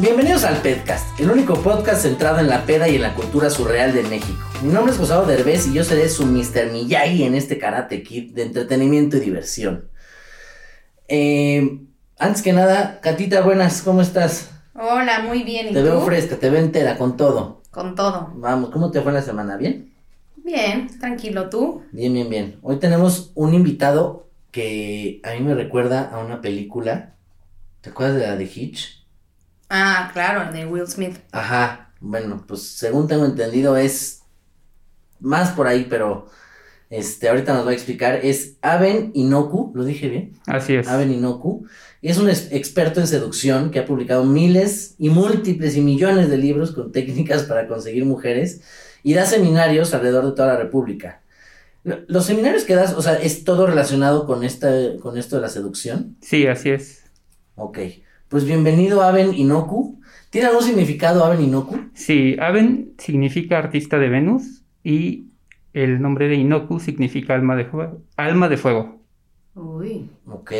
Bienvenidos al Pedcast, el único podcast centrado en la peda y en la cultura surreal de México. Mi nombre es Gustavo Derbez y yo seré su Mr. Miyagi en este Karate Kid de entretenimiento y diversión. Eh, antes que nada, Catita, buenas, ¿cómo estás? Hola, muy bien. ¿y Te tú? veo fresca, te veo entera con todo. Con todo. Vamos, ¿cómo te fue la semana? ¿Bien? Bien, tranquilo, ¿tú? Bien, bien, bien. Hoy tenemos un invitado que a mí me recuerda a una película. ¿Te acuerdas de la de Hitch? Ah, claro, de Will Smith. Ajá, bueno, pues según tengo entendido es más por ahí, pero este ahorita nos va a explicar. Es Aben Inoku, ¿lo dije bien? Así es. Aben Inoku. Es un es- experto en seducción que ha publicado miles y múltiples y millones de libros con técnicas para conseguir mujeres y da seminarios alrededor de toda la República. Lo- Los seminarios que das, o sea, es todo relacionado con esta, con esto de la seducción. Sí, así es. Ok. Pues bienvenido Aben Inoku. ¿Tiene algún significado Aben Inoku? Sí, Aben significa artista de Venus y el nombre de Inoku significa alma de fuego. Alma de fuego. Uy. Ok.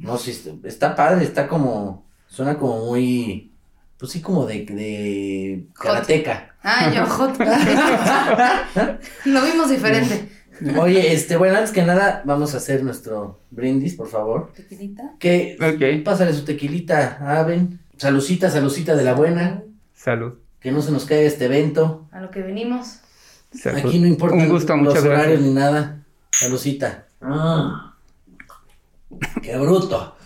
No, sí, está- está padre, está como, suena como muy, pues sí, como de, de karateca. Ah, yo hot. Lo vimos diferente. Oye, este, bueno, antes que nada, vamos a hacer nuestro brindis, por favor. Tequilita. Que, Ok. pásale su tequilita, Aben. Salucita, salucita de la buena. Salud. Que no se nos caiga este evento. A lo que venimos. Salud. Aquí no importa Un gusto, los horarios gracias. ni nada. Salucita. Ah. Qué bruto.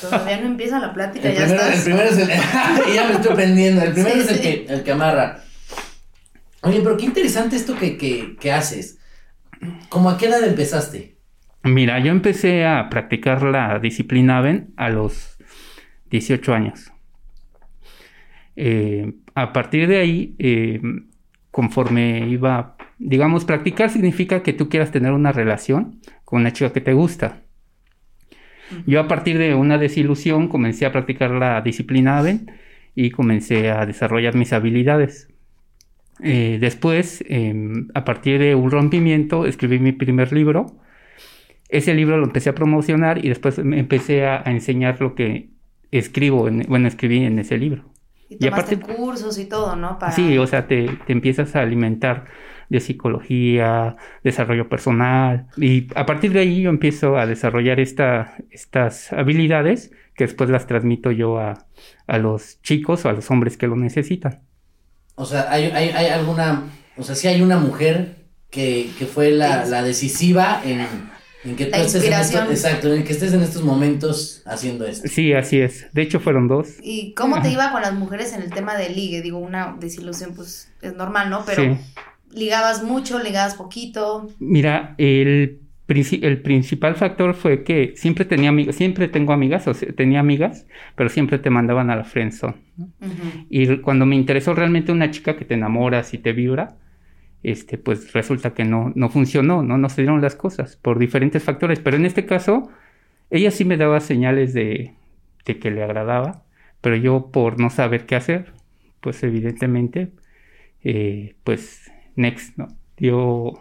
Todavía no empieza la plática, El ya primero, estás. el primero es el. ya me estoy prendiendo. El primero Sí, es el sí. que, el que amarra. Oye, pero qué interesante esto que, que, que haces. ¿Cómo a qué edad empezaste? Mira, yo empecé a practicar la disciplina Aben a los 18 años. Eh, a partir de ahí, eh, conforme iba, digamos, practicar significa que tú quieras tener una relación con una chica que te gusta. Yo a partir de una desilusión comencé a practicar la disciplina Aben y comencé a desarrollar mis habilidades. Eh, después, em, a partir de un rompimiento, escribí mi primer libro. Ese libro lo empecé a promocionar y después me empecé a, a enseñar lo que escribo, en- bueno, escribí en ese libro. Y Y aparte- cursos y todo, ¿no? Para... Sí, o sea, te, te empiezas a alimentar de psicología, desarrollo personal, y a partir de ahí yo empiezo a desarrollar esta, estas habilidades que después las transmito yo a, a los chicos o a los hombres que lo necesitan. O sea, hay, hay, hay alguna. O sea, sí hay una mujer que, que fue la, la decisiva en, en que tú La estés en exacto, en que estés en estos momentos haciendo esto. Sí, así es. De hecho, fueron dos. ¿Y cómo te iba con las mujeres en el tema de ligue? Digo, una desilusión, pues es normal, ¿no? Pero Sí. ligabas mucho, ligabas poquito. Mira, el, el principal factor fue que siempre tenía amigas, siempre tengo amigas, o sea, tenía amigas, pero siempre te mandaban a la friendzone. ¿no? Y cuando me interesó realmente una chica que te enamoras y te vibra, este, pues resulta que no, no funcionó, no, no se dieron las cosas por diferentes factores. Pero en este caso, ella sí me daba señales de, de que le agradaba, pero yo por no saber qué hacer, pues evidentemente, eh, pues next, ¿no? Yo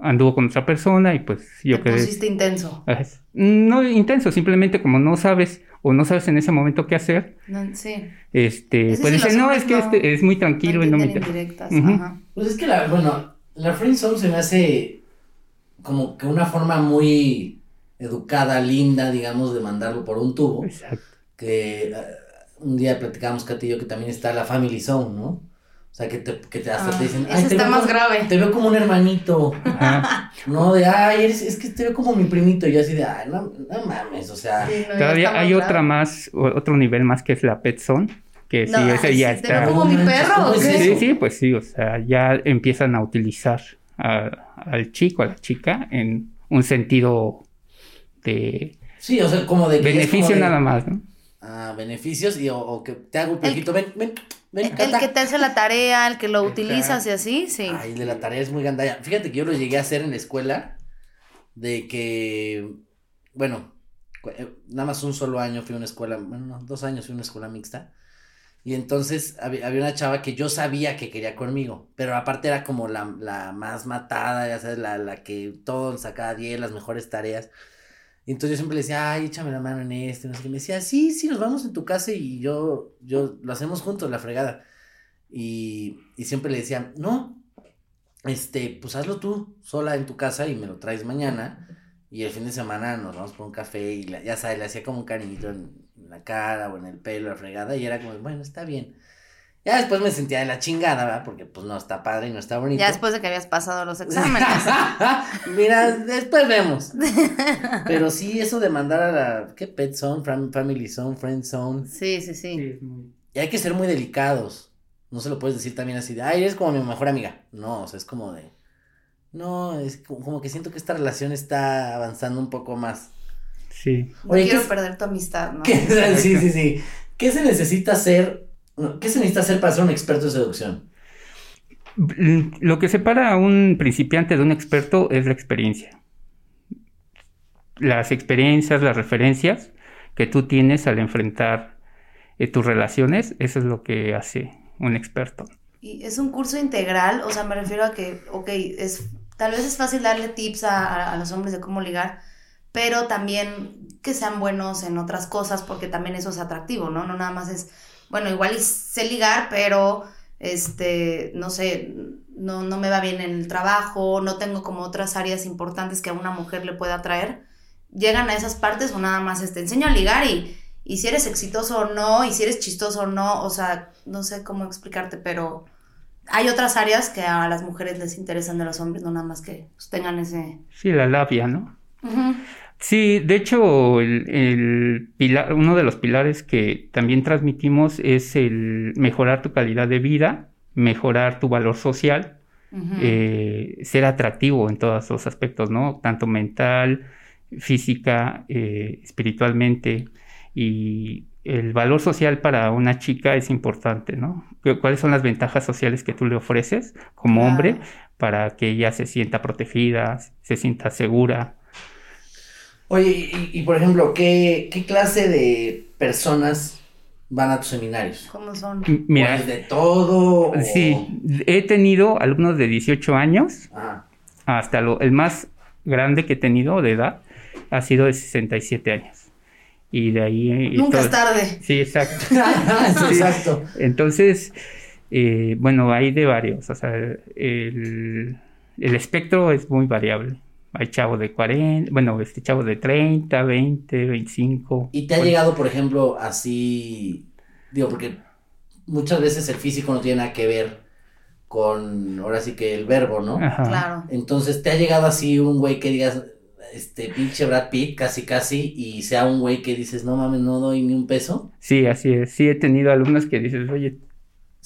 anduvo con otra persona y pues yo te quedé... pusiste intenso. Ah, es- No intenso, simplemente como no sabes o no sabes en ese momento qué hacer, No, sí. este, Ese pues sí, los dices, no, hombres es que no- este es muy tranquilo y no me entienden interesa. indirectas. Ujú. Ajá. Pues es que la, bueno, la friendzone se me hace como que una forma muy educada, linda, digamos, de mandarlo por un tubo. Exacto. Que eh, un día platicábamos, Katy y yo, que también está la family zone, ¿no? O sea, que, te, que te, hasta Ah, te dicen, "Ay, te está veo más como- grave". Te veo como un hermanito. Ajá. No, de, ay, eres, es que te veo como mi primito. Y yo así de, ay, no, no mames, o sea. Sí, no, Todavía hay otra más, o- otro nivel más que es la pet zone, que sí, No, ese ay, ya sí, te veo está. como mi perro, ¿cómo ¿o es qué? Sí, sí, pues sí, o sea, ya empiezan a utilizar al chico, a la chica, en un sentido de... Sí, o sea, como de... beneficio nada más, ¿no? Ah, beneficios y o, que te hago un poquito, ven, ven, ven. El, el, que te hace la tarea, el que lo utilizas y así, sí. Ay, de la tarea es muy gandalla. Fíjate que yo lo llegué a hacer en la escuela, de que, bueno, eh, nada más un solo año fui a una escuela, bueno, no, dos años fui a una escuela mixta. Y entonces había, una chava que yo sabía que quería conmigo, pero aparte era como la, la más matada, ya sabes, la, la que todo sacaba 10, las mejores tareas. Y entonces yo siempre le decía, ay, échame la mano en esto, no sé qué. Me decía, sí, sí, nos vamos en tu casa y yo, yo, lo hacemos juntos, la fregada. Y, y siempre le decía, no, este, pues hazlo tú, sola en tu casa y me lo traes mañana. Y el fin de semana nos vamos por un café y ya sabes, le hacía como un cariñito en, la cara o en el pelo, la fregada, y era como, bueno, está bien. Ya después me sentía de la chingada, ¿verdad? Porque pues no está padre y no está bonito. Ya después de que habías pasado los exámenes. Mira, después vemos. Pero sí, eso de mandar a la, ¿qué? Pet Zone, Family Zone, Friend Zone. Sí, sí, sí. Y hay que ser muy delicados. No se lo puedes decir también así de, ay, eres como mi mejor amiga. No, o sea, es como de, no, es como que siento que esta relación está avanzando un poco más. Sí. No quiero perder tu amistad, ¿no? sí, sí, sí. ¿Qué se necesita hacer ¿Qué se necesita hacer para ser un experto en seducción? Lo que separa a un principiante de un experto es la experiencia. Las experiencias, las referencias que tú tienes al enfrentar eh, tus relaciones, eso es lo que hace un experto. Y es un curso integral, o sea, me refiero a que, ok, es, tal vez es fácil darle tips a los hombres de cómo ligar, pero también que sean buenos en otras cosas, porque también eso es atractivo, ¿no? No nada más es bueno, igual sé ligar, pero este, no sé, no, no me va bien en el trabajo, no tengo como otras áreas importantes que a una mujer le pueda atraer, llegan a esas partes o nada más te enseño a ligar y, y si eres exitoso o no, y si eres chistoso o no, o sea, no sé cómo explicarte, pero hay otras áreas que a las mujeres les interesan de los hombres, no nada más que pues, tengan ese... Sí, la labia, ¿no? Sí, de hecho, el, pilar, uno de los pilares que también transmitimos es el mejorar tu calidad de vida, mejorar tu valor social, eh, ser atractivo en todos los aspectos, ¿no? Tanto mental, física, eh, espiritualmente. Y el valor social para una chica es importante, ¿no? ¿Cuáles son las ventajas sociales que tú le ofreces como hombre para que ella se sienta protegida, se sienta segura? Oye, y, por ejemplo, ¿qué, clase de personas van a tus seminarios? ¿Cómo son? Mira, de todo? Sí, he tenido alumnos de 18 años, ah. hasta lo, el más grande que he tenido de edad ha sido de 67 años. Y de ahí... Nunca es tarde. Sí, exacto. Exacto. Entonces, eh, bueno, hay de varios. O sea, el, el espectro es muy variable. Hay chavos de 40, bueno, este chavo de 30, 20, 25. ¿Y te ha llegado, por ejemplo, así, digo, porque muchas veces el físico no tiene nada que ver con, ahora sí que el verbo, ¿no? Claro. Entonces, ¿te ha llegado así un güey que digas, este, pinche Brad Pitt, casi casi, y sea un güey que dices, no mames, no doy ni un peso? Sí, así es. Sí he tenido alumnos que dices, oye,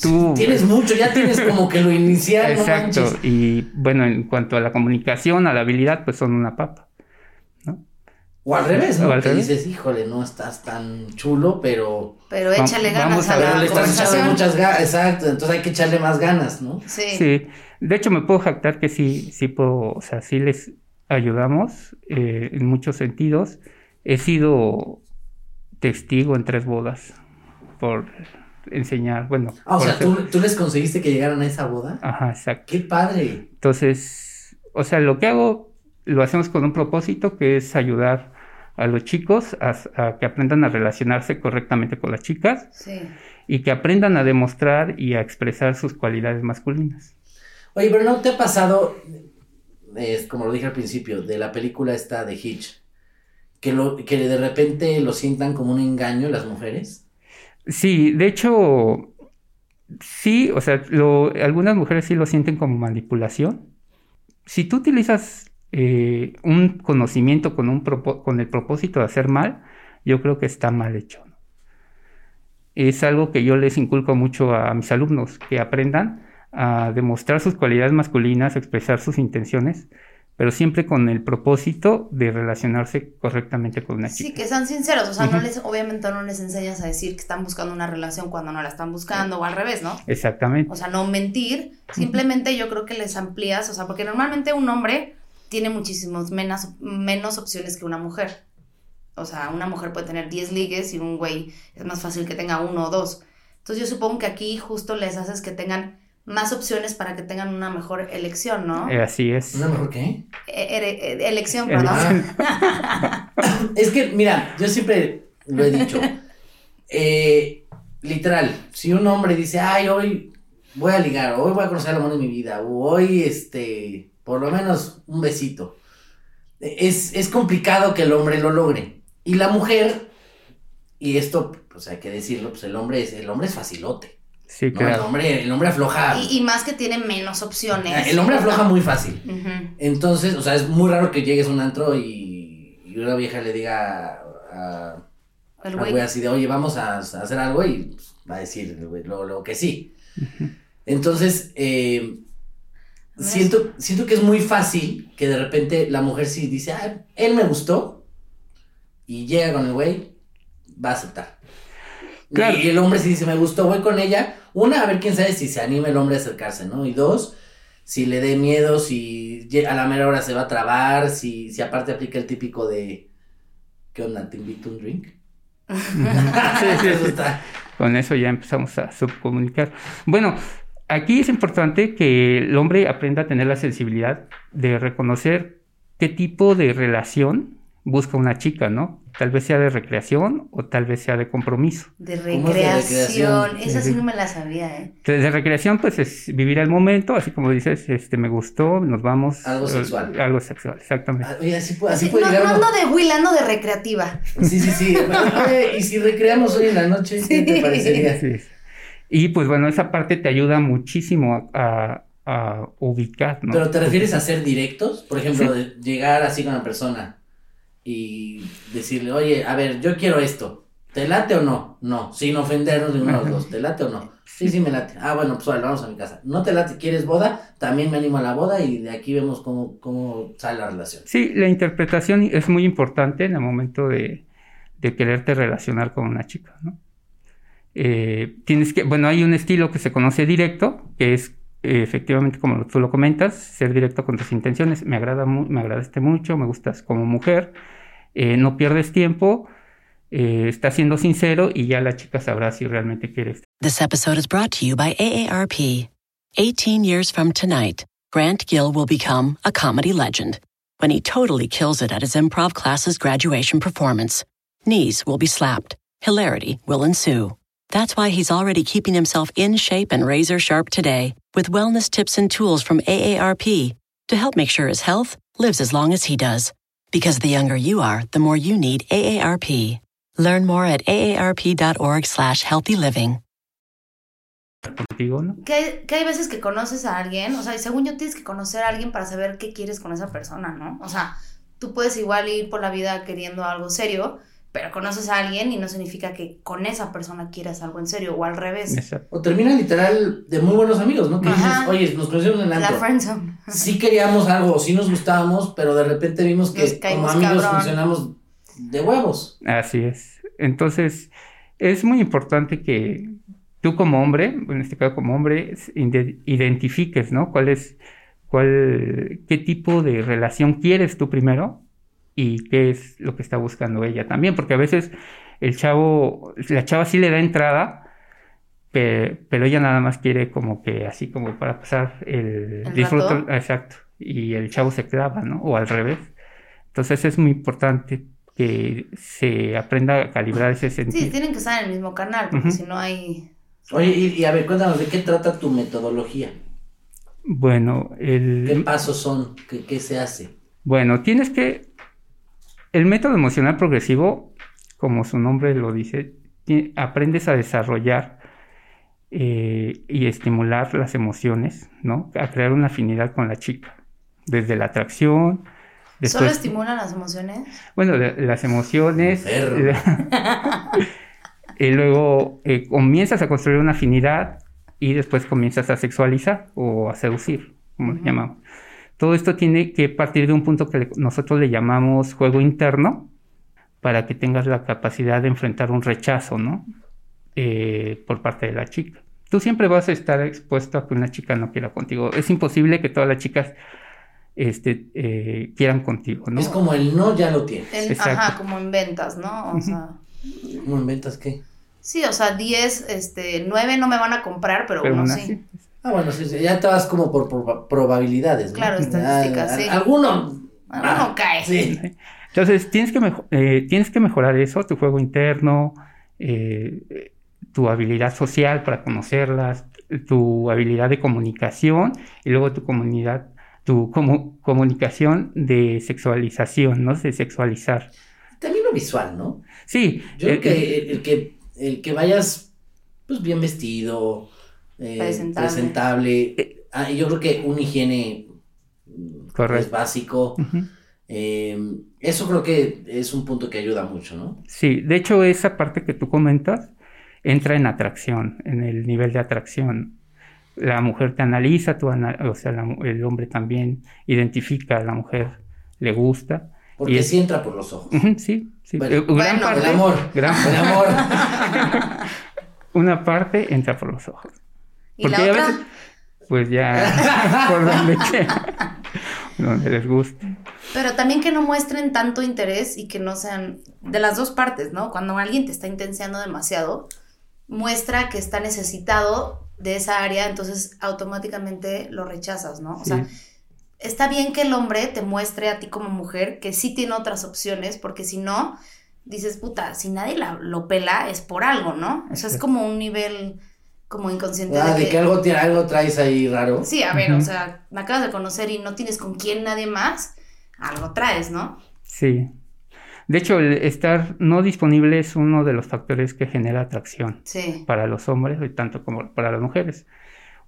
Tú... Tienes mucho, ya tienes como que lo inicial. Exacto. y bueno, en cuanto a la comunicación, a la habilidad, pues son una papa. ¿no? O al revés, ¿no? que dices, híjole, no estás tan chulo, pero. Pero échale ganas a la le estás muchas ganas. Exacto, entonces hay que echarle más ganas, ¿no? Sí. Sí. De hecho, me puedo jactar que sí, sí puedo, o sea, sí les ayudamos eh, en muchos sentidos. He sido testigo en tres bodas por enseñar, bueno. Ah, o sea, ¿tú, ¿tú, les conseguiste que llegaran a esa boda. Ajá, exacto. ¡Qué padre! Entonces, o sea, lo que hago, lo hacemos con un propósito que es ayudar a los chicos a, que aprendan a relacionarse correctamente con las chicas sí. y que aprendan a demostrar y a expresar sus cualidades masculinas. Oye, pero ¿no te ha pasado, es, como lo dije al principio, de la película esta de Hitch, que, lo, que de repente lo sientan como un engaño las mujeres? Sí, de hecho, sí, o sea, algunas mujeres sí lo sienten como manipulación. Si tú utilizas eh, un conocimiento con, un con el propósito de hacer mal, yo creo que está mal hecho. Es algo que yo les inculco mucho a mis alumnos, que aprendan a demostrar sus cualidades masculinas, expresar sus intenciones, pero siempre con el propósito de relacionarse correctamente con una chica. Sí, que sean sinceros, o sea, no les, obviamente no les enseñas a decir que están buscando una relación cuando no la están buscando, o al revés, ¿no? Exactamente. O sea, no mentir, simplemente yo creo que les amplías, o sea, porque normalmente un hombre tiene muchísimos menos, menos opciones que una mujer. O sea, una mujer puede tener 10 ligues y un güey es más fácil que tenga uno o dos. Entonces yo supongo que aquí justo les haces que tengan más opciones para que tengan una mejor elección, ¿no? Eh, así es. ¿Una mejor qué? E- ere- e- elección, perdón. Es que, mira, yo siempre lo he dicho. Eh, literal, si un hombre dice, ay, hoy voy a ligar, hoy voy a conocer al amor de mi vida, o hoy, este, por lo menos un besito. Es, es complicado que el hombre lo logre. Y la mujer, y esto, pues hay que decirlo, pues el hombre es, el hombre es facilote. Sí, ¿no? El claro. hombre, el hombre afloja. Y, y más que tiene menos opciones. El hombre afloja muy fácil. Entonces, o sea, es muy raro que llegues a un antro y, y una vieja le diga a, El al güey. así de, oye, vamos a, a hacer algo y pues, va a decir el güey, lo, lo que sí. Entonces, eh, siento, siento que es muy fácil que de repente la mujer sí dice, ah, él me gustó y llega con el güey, va a aceptar. Claro. Y el hombre sí dice, me gustó, voy con ella. Una, a ver quién sabe si se anima el hombre a acercarse, ¿no? Y dos, si le dé miedo, si a la mera hora se va a trabar, si, si aparte aplica el típico de, ¿qué onda? ¿Te invito un drink? Sí, sí, Eso sí. está. Con eso ya empezamos a subcomunicar. Bueno, aquí es importante que el hombre aprenda a tener la sensibilidad de reconocer qué tipo de relación busca una chica, ¿no? Tal vez sea de recreación o tal vez sea de compromiso. De ¿Cómo es de recreación. Esa sí no me la sabía, ¿eh? Entonces, de recreación, pues es vivir el momento, así como dices, este, me gustó, nos vamos. Algo eh, sexual. Algo sexual, exactamente. Ah, Oye, así, pu- así Sí, puede no, llegar no ando de Will, ando de recreativa. Sí, sí, sí. Oye, y si recreamos hoy en la noche, ¿qué te Sí. parecería? Es. Y pues bueno, esa parte te ayuda muchísimo a, a- a ubicar, ¿no? Pero te refieres a ser directos, por ejemplo, Sí. de llegar así con la persona y decirle, oye, a ver, yo quiero esto, ¿te late o no? No, sin ofendernos de uno a los dos, ¿te late o no? Sí, sí me late. Ah, bueno, pues vale, vamos a mi casa. ¿No te late? ¿Quieres boda? También me animo a la boda y de aquí vemos cómo, cómo sale la relación. Sí, la interpretación es muy importante en el momento de, de quererte relacionar con una chica, ¿no? Eh, tienes que, bueno, hay un estilo que se conoce directo, que es eh, efectivamente como tú lo comentas, ser directo con tus intenciones. Me agrada, me agradaste mucho, me gustas como mujer, eh, no pierdes tiempo, eh, estás siendo sincero y ya la chica sabrá si realmente quieres. This episode is brought to you by AARP. 18 years from tonight, Grant Gill will become a comedy legend when he totally kills it at his improv class's graduation performance. Knees will be slapped, hilarity will ensue. That's why he's already keeping himself in shape and razor sharp today with wellness tips and tools from AARP to help make sure his health lives as long as he does. Because the younger you are, the more you need AARP. Learn more at aarp.org slash healthy living. contigo, ¿no? Que hay, que hay veces que conoces a alguien, o sea, y según yo tienes que conocer a alguien para saber qué quieres con esa persona, ¿no? O sea, tú puedes igual ir por la vida queriendo algo serio, pero conoces a alguien y no significa que con esa persona quieras algo en serio, o al revés. Exacto. O termina literal de muy buenos amigos, ¿no? Que dices, Ajá. oye, nos conocimos en el La friendzone. Sí queríamos algo, sí nos gustábamos, pero de repente vimos que como amigos cabrón. funcionamos de huevos. Así es. Entonces, es muy importante que tú como hombre, en este caso como hombre, identifiques, ¿no? ¿Cuál es, cuál, qué tipo de relación quieres tú primero y qué es lo que está buscando ella también, porque a veces el chavo, la chava sí le da entrada, pe- pero ella nada más quiere como que así como para pasar el, ¿El disfruto, rato? exacto, y el chavo se clava, ¿no? O al revés. Entonces es muy importante que se aprenda a calibrar ese Sí, sentido. tienen que estar en el mismo canal, porque si no hay... Oye, y, y a ver, cuéntanos, ¿de qué trata tu metodología? Bueno, ¿Qué el, pasos son? ¿Qué, qué se hace? bueno, tienes que... El método emocional progresivo, como su nombre lo dice, aprendes a desarrollar eh, y estimular las emociones, ¿no? A crear una afinidad con la chica. Desde la atracción, ¿Solo estimulan las emociones? Bueno, las emociones. Y luego eh, comienzas a construir una afinidad y después comienzas a sexualizar o a seducir, como le llamamos. Todo esto tiene que partir de un punto que nosotros le llamamos juego interno para que tengas la capacidad de enfrentar un rechazo, ¿no? Eh, por parte de la chica. Tú siempre vas a estar expuesto a que una chica no quiera contigo. Es imposible que todas las chicas este, eh, quieran contigo, ¿no? Es como el no ya lo tienes. ajá, como en ventas, ¿no? O sea. ¿Cómo en ventas qué? Sí, o sea, 10, este, 9 no me van a comprar, pero, uno sí. Ah, bueno, sí, ya te vas como por, probabilidades, ¿no? Claro, estadísticas, sí. Alguno. Alguno ah, cae. Sí. Entonces, tienes que, eh, tienes que mejorar eso, tu juego interno, eh, tu habilidad social para conocerlas, tu habilidad de comunicación y luego tu comunidad, tu comunicación de sexualización, ¿no? De sexualizar. También lo visual, ¿no? Sí. Yo creo que el, que el que vayas pues bien vestido, eh, presentable. Eh, ah, yo creo que un higiene es básico. Em, eso creo que es un punto que ayuda mucho, ¿no? Sí, de hecho esa parte que tú comentas entra en atracción, en el nivel de atracción. La mujer te analiza, tú o sea, el hombre también identifica a la mujer, le gusta. Porque sí entra por los ojos. sí, sí. Eh, gran parte, el amor. Gran el amor. Una parte entra por los ojos. ¿Y la otra? pues ya, por donde quiera, donde les guste. Pero también que no muestren tanto interés y que no sean de las dos partes, ¿no? Cuando alguien te está intenciando demasiado, muestra que está necesitado de esa área, entonces automáticamente lo rechazas, ¿no? O sea, está bien que el hombre te muestre a ti como mujer que sí tiene otras opciones, porque si no, dices, puta, si nadie lo pela es por algo, ¿no? O sea, es como un nivel como inconsciente. Ah, de, que, algo, algo traes ahí raro. Sí, a ver, o sea, me acabas de conocer y no tienes con quién nadie más, algo traes, ¿no? Sí. De hecho, el estar no disponible es uno de los factores que genera atracción para los hombres y tanto como para las mujeres.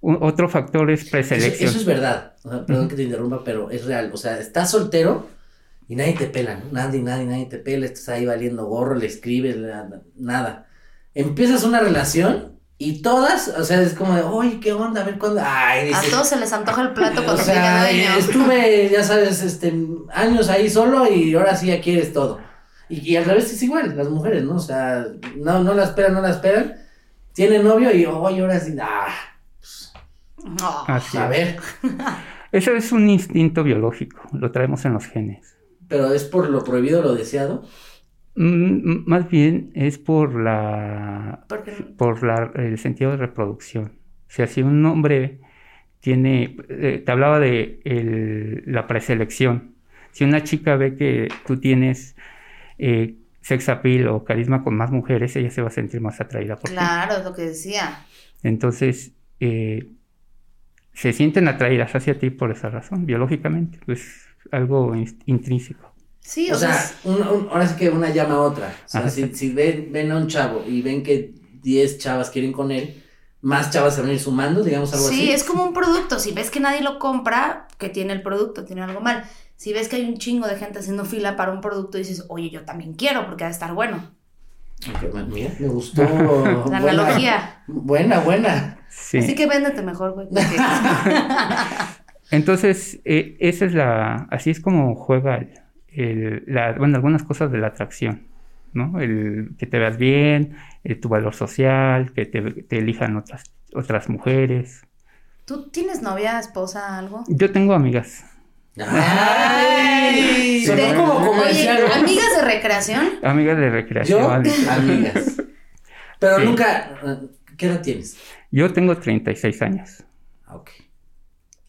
otro factor es preselección. Eso, es verdad. perdón que te interrumpa, pero es real. O sea, estás soltero y nadie te pela, ¿no? Nadie, nadie, nadie te pela. Estás ahí valiendo gorro, le escribes, nada. Empiezas una relación y todas, o sea, es como de, oye, ¿qué onda? A ver cuándo. Ay, a todos se les antoja el plato cuando o sea, Estuve, ya sabes, este, años ahí solo y ahora sí ya quieres todo. Y, al revés es igual, las mujeres, ¿no? O sea, no, no la esperan, no la esperan. Tiene novio y, oye, ahora sí, ah, pues, a ver. Eso es un instinto biológico, lo traemos en los genes. ¿Pero es por lo prohibido, lo deseado? Mm, más bien es por la ¿Por, la, el sentido de reproducción. O sea, si un hombre tiene, eh, te hablaba de el, la preselección. Si una chica ve que tú tienes eh, sex appeal o carisma con más mujeres, ella se va a sentir más atraída por Claro, es lo que decía. Entonces, eh, se sienten atraídas hacia ti por esa razón, biológicamente, pues algo intrínseco. Sí, o, sea, ahora sí que una llama a otra. O sea, si, ven, ven, a un chavo y ven que 10 chavas quieren con él, más chavas se van a ir sumando, digamos algo así. Sí, es como un producto. Si ves que nadie lo compra, que tiene el producto, tiene algo mal si ves que hay un chingo de gente haciendo fila para un producto, dices, oye, yo también quiero porque ha de estar bueno. Mira, me gustó. La analogía. Buena, buena. Así que véndete mejor, güey. Entonces, eh, esa es la. Así es como juega el, la, bueno, algunas cosas de la atracción, ¿no? El que te veas bien, eh, tu valor social, que te, te elijan otras, otras mujeres. ¿Tú tienes novia, esposa, algo? Yo tengo amigas. Ay, como comercial. amigas de recreación. Amigas de recreación. ¿Yo? Amigas. Pero nunca. ¿Qué edad tienes? Yo tengo 36 años. Ah, ok.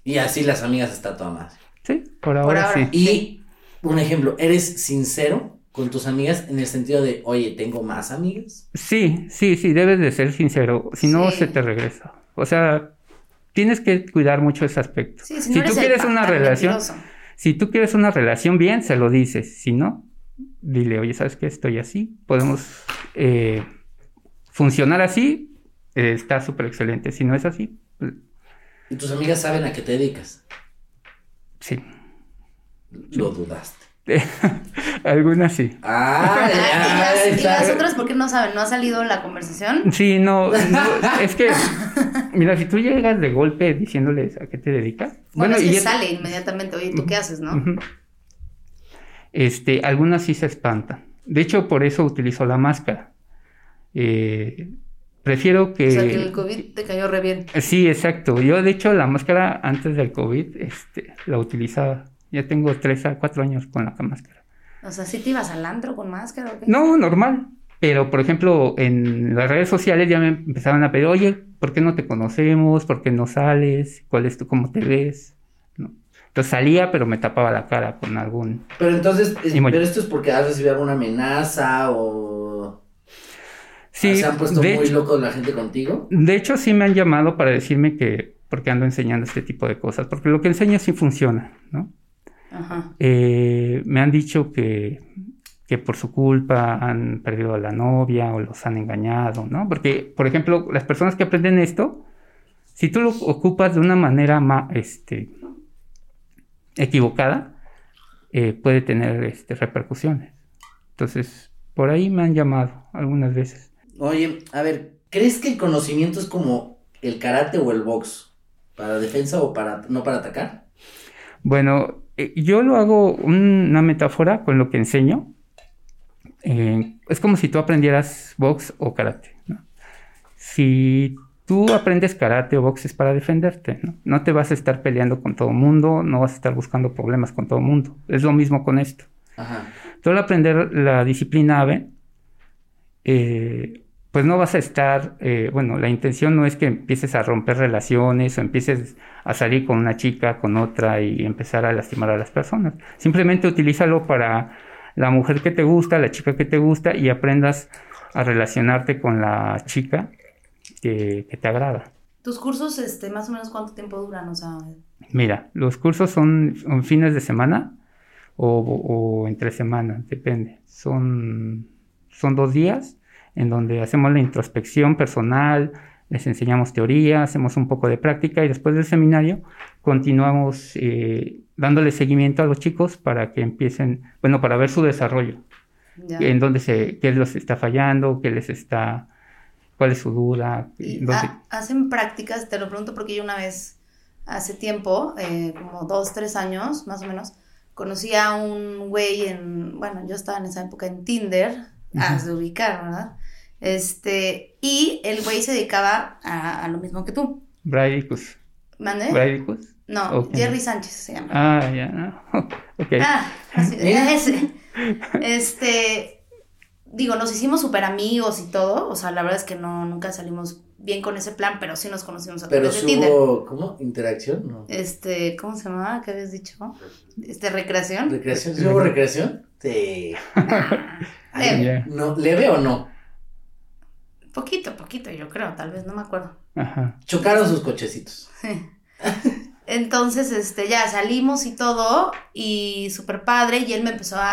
Y así las amigas está toda más. Sí, por ahora, sí. Y un ejemplo, ¿eres sincero con tus amigas en el sentido de, oye, tengo más amigas? Sí, sí, sí, debes de ser sincero. Si no, se te regresa. O sea, tienes que cuidar mucho ese aspecto. si, tú quieres una relación, si tú quieres una relación bien, se lo dices. Si no, dile, oye, ¿sabes qué? Estoy así. Podemos eh, funcionar así. Eh, está súper excelente. Si no es así. Pues ¿Y tus amigas saben a qué te dedicas? Sí. Lo dudaste. Algunas sí. Ah, ¿Y, las, otras por qué no saben? ¿No ha salido la conversación? Sí, no, no es que Mira, si tú llegas de golpe diciéndoles a qué te dedicas. Bueno, es y que sale inmediatamente, oye, ¿tú qué haces, no? Este, algunas sí se espantan. De hecho, por eso utilizo la máscara. Eh, prefiero que... O sea, que el COVID te cayó re bien. Sí, exacto. Yo, de hecho, la máscara antes del COVID, este, la utilizaba. Ya tengo tres a cuatro años con la máscara. O sea, ¿sí te ibas al antro con máscara o qué? No, normal. Pero, por ejemplo, en las redes sociales ya me empezaban a pedir, oye, ¿por qué no te conocemos? ¿Por qué no sales? ¿Cuál es tu, cómo te ves? ¿No? Entonces salía, pero me tapaba la cara con algún... Pero entonces, es- pero esto es porque has recibido alguna amenaza o Sí, se han puesto muy hecho- locos la gente contigo. De hecho, sí me han llamado para decirme que porque ando enseñando este tipo de cosas, porque lo que enseño sí funciona, ¿no? Ajá. Eh, me han dicho que, que por su culpa han perdido a la novia o los han engañado, ¿no? Porque, por ejemplo, las personas que aprenden esto, si tú lo ocupas de una manera más, este, equivocada, eh, puede tener este, repercusiones. Entonces, por ahí me han llamado algunas veces. Oye, a ver, ¿crees que el conocimiento es como el karate o el box? ¿Para defensa o para no para atacar? Bueno, yo lo hago un- una metáfora con lo que enseño. Eh, es como si tú aprendieras box o karate. ¿no? Si tú aprendes karate o box es para defenderte, ¿no? No te vas a estar peleando con todo mundo, no vas a estar buscando problemas con todo mundo. Es lo mismo con esto. Ajá. Tú al aprender la disciplina AVE, eh, pues no vas a estar, eh, bueno, la intención no es que empieces a romper relaciones o empieces a salir con una chica, con otra y empezar a lastimar a las personas. Simplemente utilízalo para la mujer que te gusta, la chica que te gusta y aprendas a relacionarte con la chica que, que te agrada. ¿Tus cursos, este, más o menos cuánto tiempo duran? O sea, Mira, los cursos son, son fines de semana o, o entre semanas, depende. Son, son dos días en donde hacemos la introspección personal, les enseñamos teoría, hacemos un poco de práctica y después del seminario continuamos eh, dándole seguimiento a los chicos para que empiecen, bueno, para ver su desarrollo, ya. en dónde se, qué les está fallando, qué les está, cuál es su duda, dónde- hacen prácticas, te lo pregunto porque yo una vez, hace tiempo, eh, como dos, tres años más o menos, conocí a un güey en, bueno, yo estaba en esa época en Tinder, has de ubicar, ¿verdad? Este, y el güey se dedicaba a, a lo mismo que tú. Bradicus. ¿Mande? Bradicus. No, Ok. Jerry Sánchez se llama. Ah, ya, no. ok. Ah, así, ese. Este, digo, nos hicimos súper amigos y todo, o sea, la verdad es que no, nunca salimos bien con ese plan, pero sí nos conocimos a Pero través de si Tinder. hubo, ¿cómo? ¿Interacción? No. Este, ¿cómo se llamaba? ¿Qué habías dicho? Este, recreación. ¿Recreación? ¿Sí hubo recreación? Sí. Ay, Leve. Ya. no, ¿Leve o no? Poquito, poquito, yo creo, tal vez, no me acuerdo. Ajá. Chocaron sus cochecitos. Entonces, este, ya salimos y todo, y súper padre, y él me empezó a,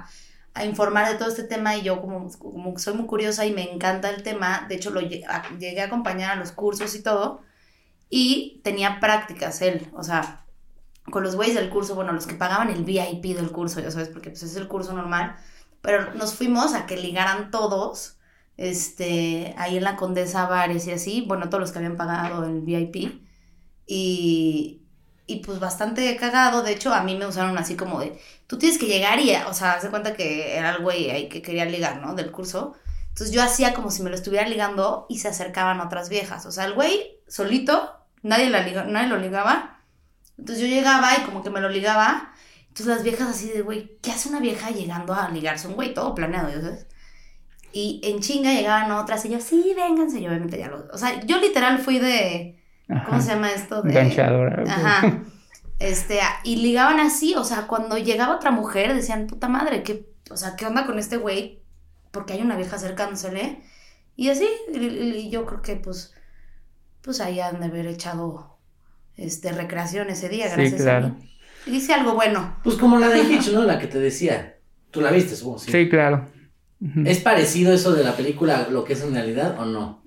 a- a informar de todo este tema, y yo como, como que soy muy curiosa y me encanta el tema, de hecho lo a- llegué a acompañar a los cursos y todo, y tenía prácticas él, o sea, con los güeyes del curso, bueno, los que pagaban el VIP del curso, ya sabes, porque pues es el curso normal, pero nos fuimos a que ligaran todos, este, ahí en la Condesa Bares y así, bueno, todos los que habían pagado el VIP, y, y pues bastante cagado, de hecho a mí me usaron así como de, tú tienes que llegar y, o sea, se cuenta que era el güey ahí que quería ligar, ¿no? Del curso. Entonces yo hacía como si me lo estuviera ligando y se acercaban otras viejas. O sea, el güey solito, nadie, la liga- nadie lo ligaba. Entonces yo llegaba y como que me lo ligaba. Entonces las viejas así de, güey, ¿qué hace una vieja llegando a ligarse un güey? Todo planeado, ¿ya ¿sabes? Y en chinga llegaban otras y yo, sí, vénganse. Y obviamente ya lo... O sea, yo literal fui de... ¿Cómo Ajá. se llama esto? De... Enganchadora. Ajá. Este, y ligaban así, o sea, cuando llegaba otra mujer decían, puta madre, ¿qué, o sea, ¿qué onda con este güey? Porque hay una vieja acercándosele. Y así, y, y yo creo que pues, pues ahí han de haber echado este recreación ese día, Sí, gracias claro. a mí. Y hice algo bueno. Pues como la de Hitch, ¿no? La que te decía. Tú la viste, supongo, sí. Sí, claro. ¿Es parecido eso de la película a lo que es en realidad o no?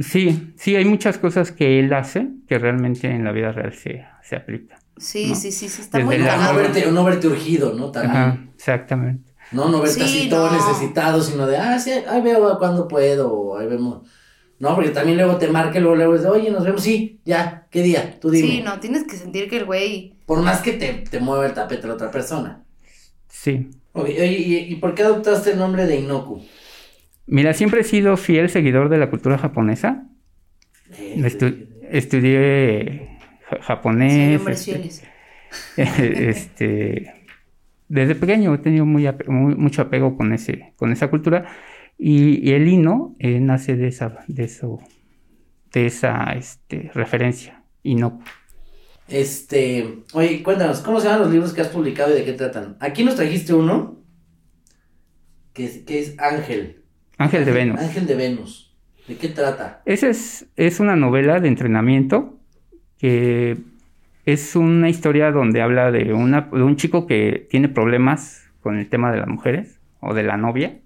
Sí, sí, hay muchas cosas que él hace que realmente en la vida real se, se aplica. Sí, ¿No? sí, sí, sí, está Desde muy la- No verte, no verte urgido, ¿no? También. Ajá, exactamente. No, no verte Sí, así todo necesitado, sino de, ah, sí, ahí veo cuando puedo, o ahí vemos. No, porque también luego te marca y luego luego dice, oye, nos vemos, sí, ya, ¿qué día? Tú dime. Sí, no, tienes que sentir que el güey. Por más que te, te mueva el tapete la otra persona. Sí. Oye, oye, ¿y, y por qué adoptaste el nombre de Inoku? Mira, siempre he sido fiel seguidor de la cultura japonesa. Eh, Estu- estudié ja- Sí, japonés. hombres este, este, desde pequeño he tenido muy, ape- muy- mucho apego con, ese, con esa cultura y, y el hino eh, nace de esa, de eso, de esa este, referencia. Hino. Este, oye, cuéntanos, ¿cómo se llaman los libros que has publicado y de qué tratan? Aquí nos trajiste uno que es, que es Ángel. Ángel de Venus. Ángel de Venus. ¿De qué trata? Esa es, es una novela de entrenamiento que es una historia donde habla de, una, de un chico que tiene problemas con el tema de las mujeres o de la novia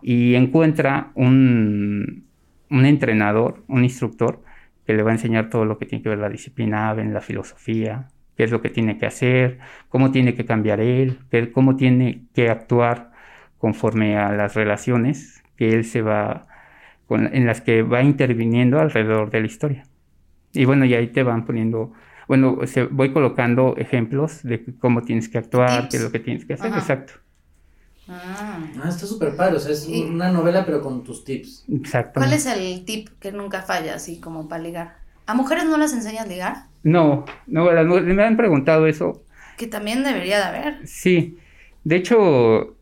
y encuentra un, un entrenador, un instructor que le va a enseñar todo lo que tiene que ver la disciplina AVEN, la filosofía, qué es lo que tiene que hacer, cómo tiene que cambiar él, cómo tiene que actuar conforme a las relaciones que él se va con- en las que va interviniendo alrededor de la historia. Y bueno, y ahí te van poniendo, bueno, se, voy colocando ejemplos de cómo tienes que actuar, qué es lo que tienes que hacer, Ajá. exacto. Ah. Ah, está súper padre, o sea, es Y- una novela pero con tus tips. Exacto. ¿Cuál es el tip que nunca falla, así como para ligar? ¿A mujeres no las enseñas a ligar? No, no, me han preguntado eso. Que también debería de haber. Sí, de hecho,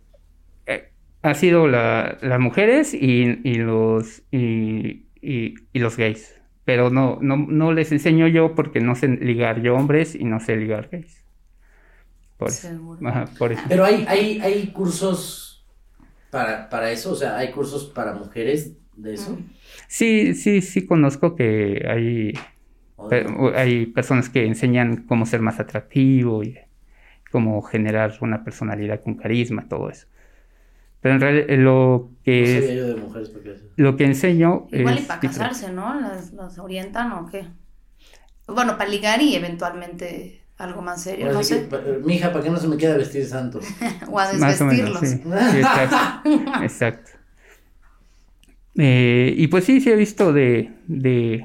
eh, ha sido la- las mujeres y, y los y, y- y los gays. Pero no, no, no les enseño yo porque no sé ligar yo hombres y no sé ligar gays. Por eso. Seguro. Ajá, por eso. Pero hay, hay, hay cursos para, para eso, o sea, hay cursos para mujeres de eso. Sí, sí, sí conozco que hay, hay personas que enseñan cómo ser más atractivo y cómo generar una personalidad con carisma, todo eso. Pero en realidad lo No que es- yo de mujeres porque eso. lo que enseño Igual y es para diferente. casarse, ¿no? ¿Las, las orientan o qué? Bueno, para ligar y eventualmente algo más serio, Ahora no sí sé. que, mija, ¿para qué no se me queda vestir santos? O a Más o menos, desvestirlos. sí. Sí, exacto. exacto. Eh, y pues sí, sí he visto de, de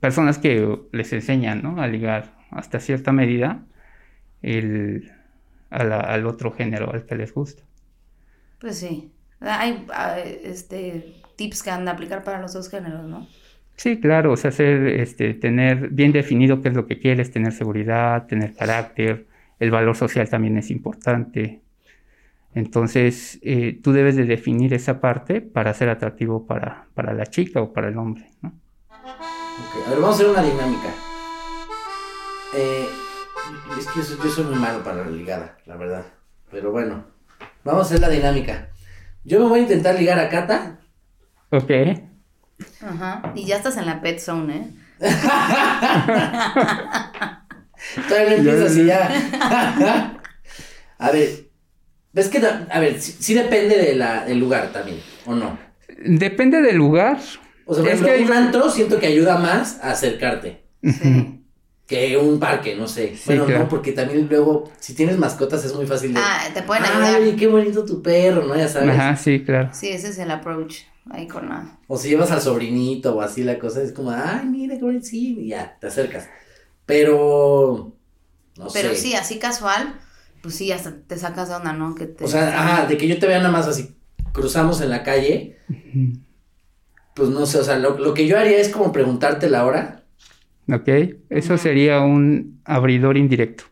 personas que les enseñan, ¿no? A ligar hasta cierta medida el, a la- al otro género al que les gusta. Pues sí. Hay ah, este, tips que han de aplicar para los dos géneros, ¿no? Sí, claro, o sea, hacer, este, tener bien definido qué es lo que quieres, tener seguridad, tener carácter, el valor social también es importante. Entonces, eh, tú debes de definir esa parte para ser atractivo para, para la chica o para el hombre, ¿no? A ver, vamos a hacer una dinámica. Eh, es que yo soy, yo soy muy malo para la ligada, la verdad. Pero bueno, vamos a hacer la dinámica. Yo me voy a intentar ligar a Cata. Ok, Ajá. Y ya estás en la pet zone, ¿eh? Todavía no empieza así ya. a ver, ves que, a ver, sí, sí depende de la, del lugar también, ¿o no? depende del lugar. O sea, por Es ejemplo, que hay- un antro siento que ayuda más a acercarte Sí. Que un parque, no sé. bueno, claro. no, porque también luego, si tienes mascotas es muy fácil de... Ah, te pueden ayudar. Ay, qué bonito tu perro, ¿no? Ya sabes. Ajá, sí, claro. Sí, ese es el approach. Ahí con la. O si llevas al sobrinito o así la cosa, es como, ay, mira, qué bonito, sí, y ya, te acercas. Pero, no Pero sé. sí, así casual, pues sí, hasta te sacas de onda, ¿no? Que te... O sea, ajá, de que yo te vea nada más así, cruzamos en la calle, pues no sé, o sea, lo, lo que yo haría es como preguntarte la hora, Ok, eso sería un abridor indirecto.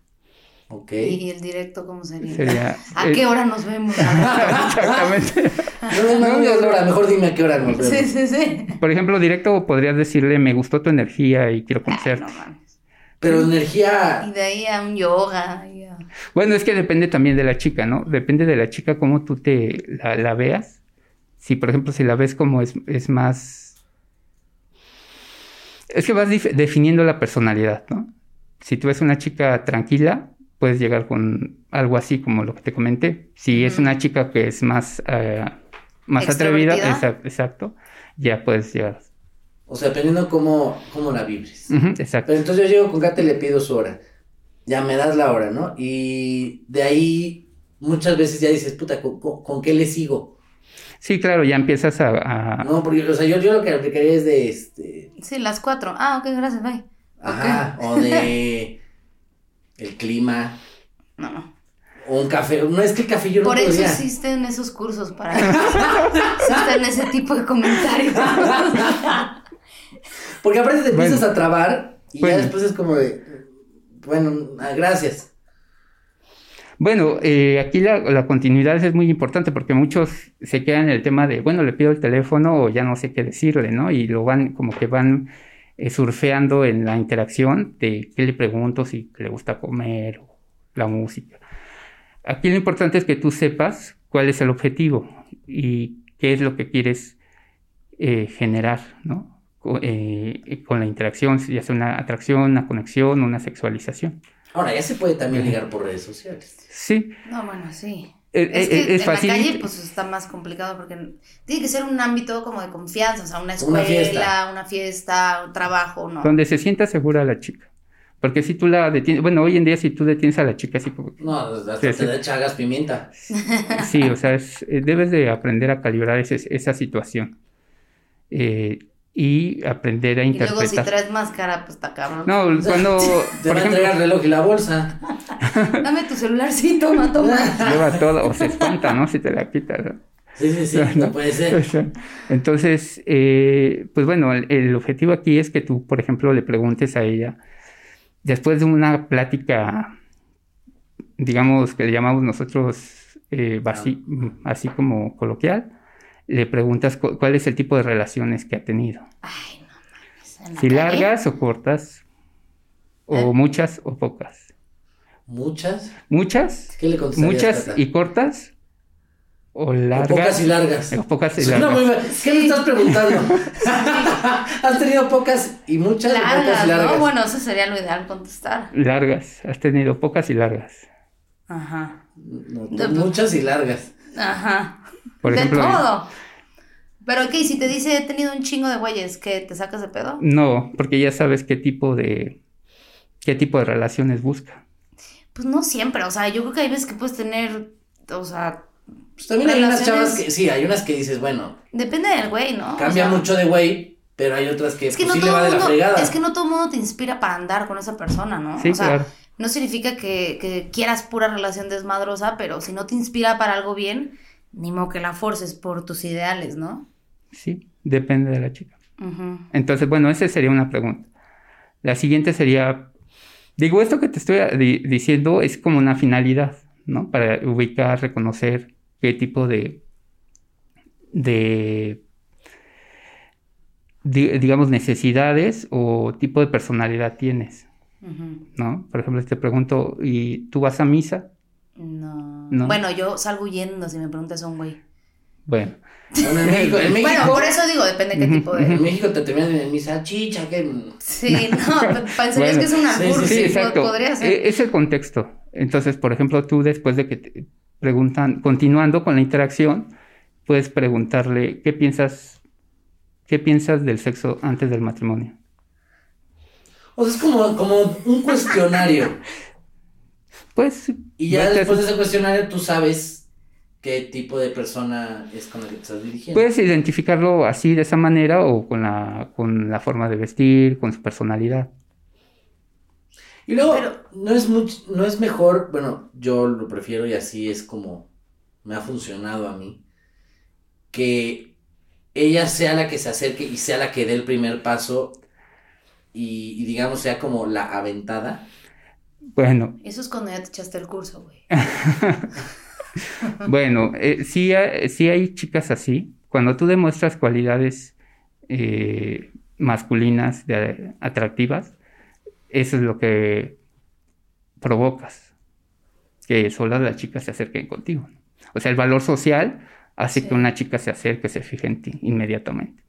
¿ok? ¿Y el directo cómo sería? Sería... ¿A eh, qué hora nos vemos? Exactamente. No, no, no, la hora, mejor dime a qué hora nos vemos. sí, sí, sí. Por ejemplo, directo podrías decirle, me gustó tu energía y quiero Ay, conocerte. no mames. Pero Y energía, de ahí a un yoga. y a- Bueno, es que depende también de la chica, ¿no? Depende de la chica cómo tú te la, la veas. Si, por ejemplo, si la ves como es, es más... Es que vas definiendo la personalidad, ¿no? Si tú ves una chica tranquila, puedes llegar con algo así como lo que te comenté. Si es una chica que es más, eh, más atrevida, exacto, exacto, ya puedes llegar. o sea, dependiendo cómo, cómo la vibres. Exacto. Pero entonces yo llego con Kate y le pido su hora. Ya me das la hora, ¿no? Y de ahí muchas veces ya dices, puta, ¿con, con- con qué le sigo? Sí, claro, ya empiezas a... a- No, porque, o sea, yo, yo lo que aplicaría es de este. Sí, las cuatro. Ah, ok, gracias, bye. Ajá, o de. El clima. No, no. O un café. No es que el café yo no Por eso podría. existen esos cursos para existen ese tipo de comentarios. Porque aparte te empiezas Bueno. a trabar y Bueno. ya después es como de. Bueno, gracias. Bueno, eh, aquí la, continuidad es muy importante porque muchos se quedan en el tema de, bueno, le pido el teléfono o ya no sé qué decirle, ¿no? Y lo van, como que van eh, surfeando en la interacción de qué le pregunto, si le gusta comer o la música. Aquí lo importante es que tú sepas cuál es el objetivo y qué es lo que quieres eh, generar, ¿no? Co- con la interacción, ya sea una atracción, una conexión, una sexualización. Ahora, ya se puede también ligar por redes sociales. Sí, No, bueno, sí. Eh, Es eh, que es en fácil. la calle pues está más complicado porque tiene que ser un ámbito como de confianza, o sea, una escuela, Una fiesta. una fiesta, un trabajo, ¿no? donde se sienta segura la chica. Porque si tú la detienes, bueno, hoy en día si tú detienes a la chica así como, No, hasta Sí, te sí. da chagas pimienta. sí, o sea, es- eh, debes de aprender a calibrar ese- esa situación Eh, y aprender a Y luego si interpretar. traes máscara, pues está cabrón. No, cuando, Te por va a entregar el ejemplo, reloj y la bolsa. Dame tu celular, sí, toma, toma. lleva todo o se espanta, ¿no? Si te la quitas. ¿no? Sí, sí, sí, no puede ser. Entonces, eh, pues bueno, el, el objetivo aquí es que tú, por ejemplo, le preguntes a ella, después de una plática, digamos, que le llamamos nosotros eh, así como coloquial, le preguntas cu- cuál es el tipo de relaciones que ha tenido. Ay, no mames. ¿en la Si calle? largas o cortas, o ¿Eh? muchas o pocas. ¿Muchas? Muchas, ¿Qué le muchas y cortas, o O largas. pocas y largas. o pocas y largas. muy mal. ¿Qué me estás preguntando? ¿Has tenido pocas y muchas pocas Largas, y largas? ¿no? Bueno, eso sería lo ideal contestar. Largas, has tenido pocas y largas. Ajá. No, De- muchas y largas. Ajá. Por de ejemplo, todo. Pero, ok, si te dice he tenido un chingo de güeyes, ¿qué? ¿Te sacas de pedo? no, porque ya sabes qué tipo de qué tipo de relaciones busca. Pues no siempre, o sea, yo creo que hay veces que puedes tener, o sea, Pues también hay unas chavas que, sí, hay unas que dices, bueno, depende del güey, ¿no? O cambia sea, mucho de güey, pero hay otras que, Es que, pues, no sí le va todo de la mundo, fregada. es que no todo el mundo te inspira para andar con esa persona, ¿no? Sí, o sea, claro. no significa que, que quieras pura relación desmadrosa, pero si no te inspira para algo bien, ni modo que la forces por tus ideales, ¿no? Sí, depende de la chica. Entonces, bueno, esa sería una pregunta. La siguiente sería, digo, esto que te estoy di- diciendo es como una finalidad, ¿no? Para ubicar, reconocer qué tipo de, de, di- digamos, necesidades o tipo de personalidad tienes. ¿no? Por ejemplo, te pregunto, ¿y tú vas a misa? No. No. Bueno, yo salgo huyendo si me preguntas a un güey. Bueno, Bueno, en México, en México, Bueno, por eso digo, depende qué tipo de. en México te terminan en misa, chicha, que... Sí, no, pensarías Bueno, que es un sí, sí, Sí, sí, exacto. podría ser. E- Es el contexto. Entonces, por ejemplo, tú después de que te preguntan, continuando con la interacción, puedes preguntarle qué piensas, qué piensas del sexo antes del matrimonio. O sea, es como, como un cuestionario. Pues, Y ya después de ese cuestionario tú sabes qué tipo de persona es con la que te estás dirigiendo. puedes identificarlo así de esa manera o con la, con la forma de vestir, con su personalidad. Y luego, Pero- no es much- no es mejor, bueno, yo lo prefiero y así es como me ha funcionado a mí, que ella sea la que se acerque y sea la que dé el primer paso y, y digamos sea como la aventada. Bueno, Eso es cuando ya te echaste el curso, güey. Bueno, eh, sí, hay- sí hay chicas así. Cuando tú demuestras cualidades eh, masculinas de- atractivas, eso es lo que provocas. Que solo las chicas se acerquen contigo. O sea, el valor social hace Sí. que una chica se acerque, se fije en ti inmediatamente.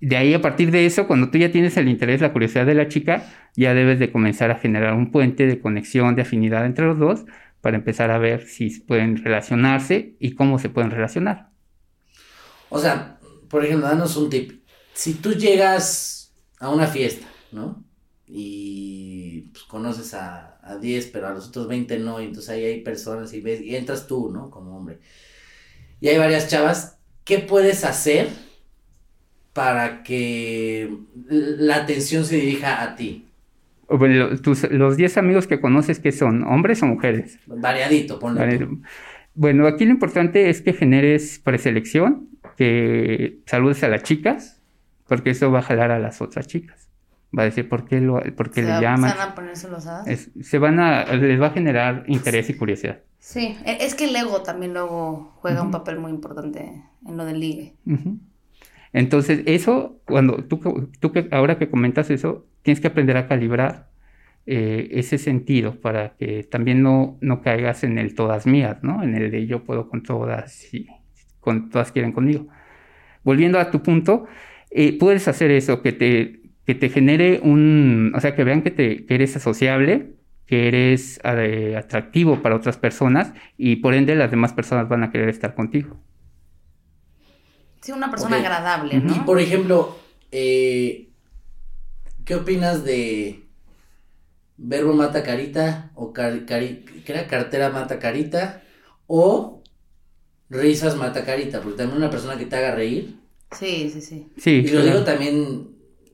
De ahí, a partir de eso, cuando tú ya tienes el interés, la curiosidad de la chica, ya debes de comenzar a generar un puente de conexión, de afinidad entre los dos, para empezar a ver si pueden relacionarse y cómo se pueden relacionar. O sea, por ejemplo, danos un tip. Si tú llegas a una fiesta, ¿no? Y pues, conoces a, a 10, pero a los otros 20 no, y entonces ahí hay personas y ves, y entras tú, ¿no? Como hombre. y hay varias chavas, ¿qué puedes hacer para que la atención se dirija a ti? Bueno, tus- los 10 amigos que conoces, que son? ¿Hombres o mujeres? Variadito, ponle. Vale. tú. Bueno, aquí lo importante es que generes preselección, que saludes a las chicas, porque eso va a jalar a las otras chicas. Va a decir por qué, lo, por qué Se le va- llaman. se van a poner celosadas. Es- se van a, les va a generar interés y curiosidad. Sí, e- es que el ego también luego juega un papel muy importante en lo del ligue. Ujú. Entonces, eso, cuando tú, tú que ahora que comentas eso, tienes que aprender a calibrar eh, ese sentido para que también no, no caigas en el todas mías, ¿no? En el de yo puedo con todas y con todas quieren conmigo. Volviendo a tu punto, eh, puedes hacer eso, que te, que te genere un, o sea, que vean que, te, que eres sociable, que eres eh, atractivo para otras personas y por ende las demás personas van a querer estar contigo. Sí, una persona agradable, Y ¿no? por ejemplo, eh, ¿qué opinas de verbo mata carita o cari- cari- ¿qué era? cartera mata carita o risas mata carita? Porque también una persona que te haga reír, Sí, sí, sí. Sí, y lo digo también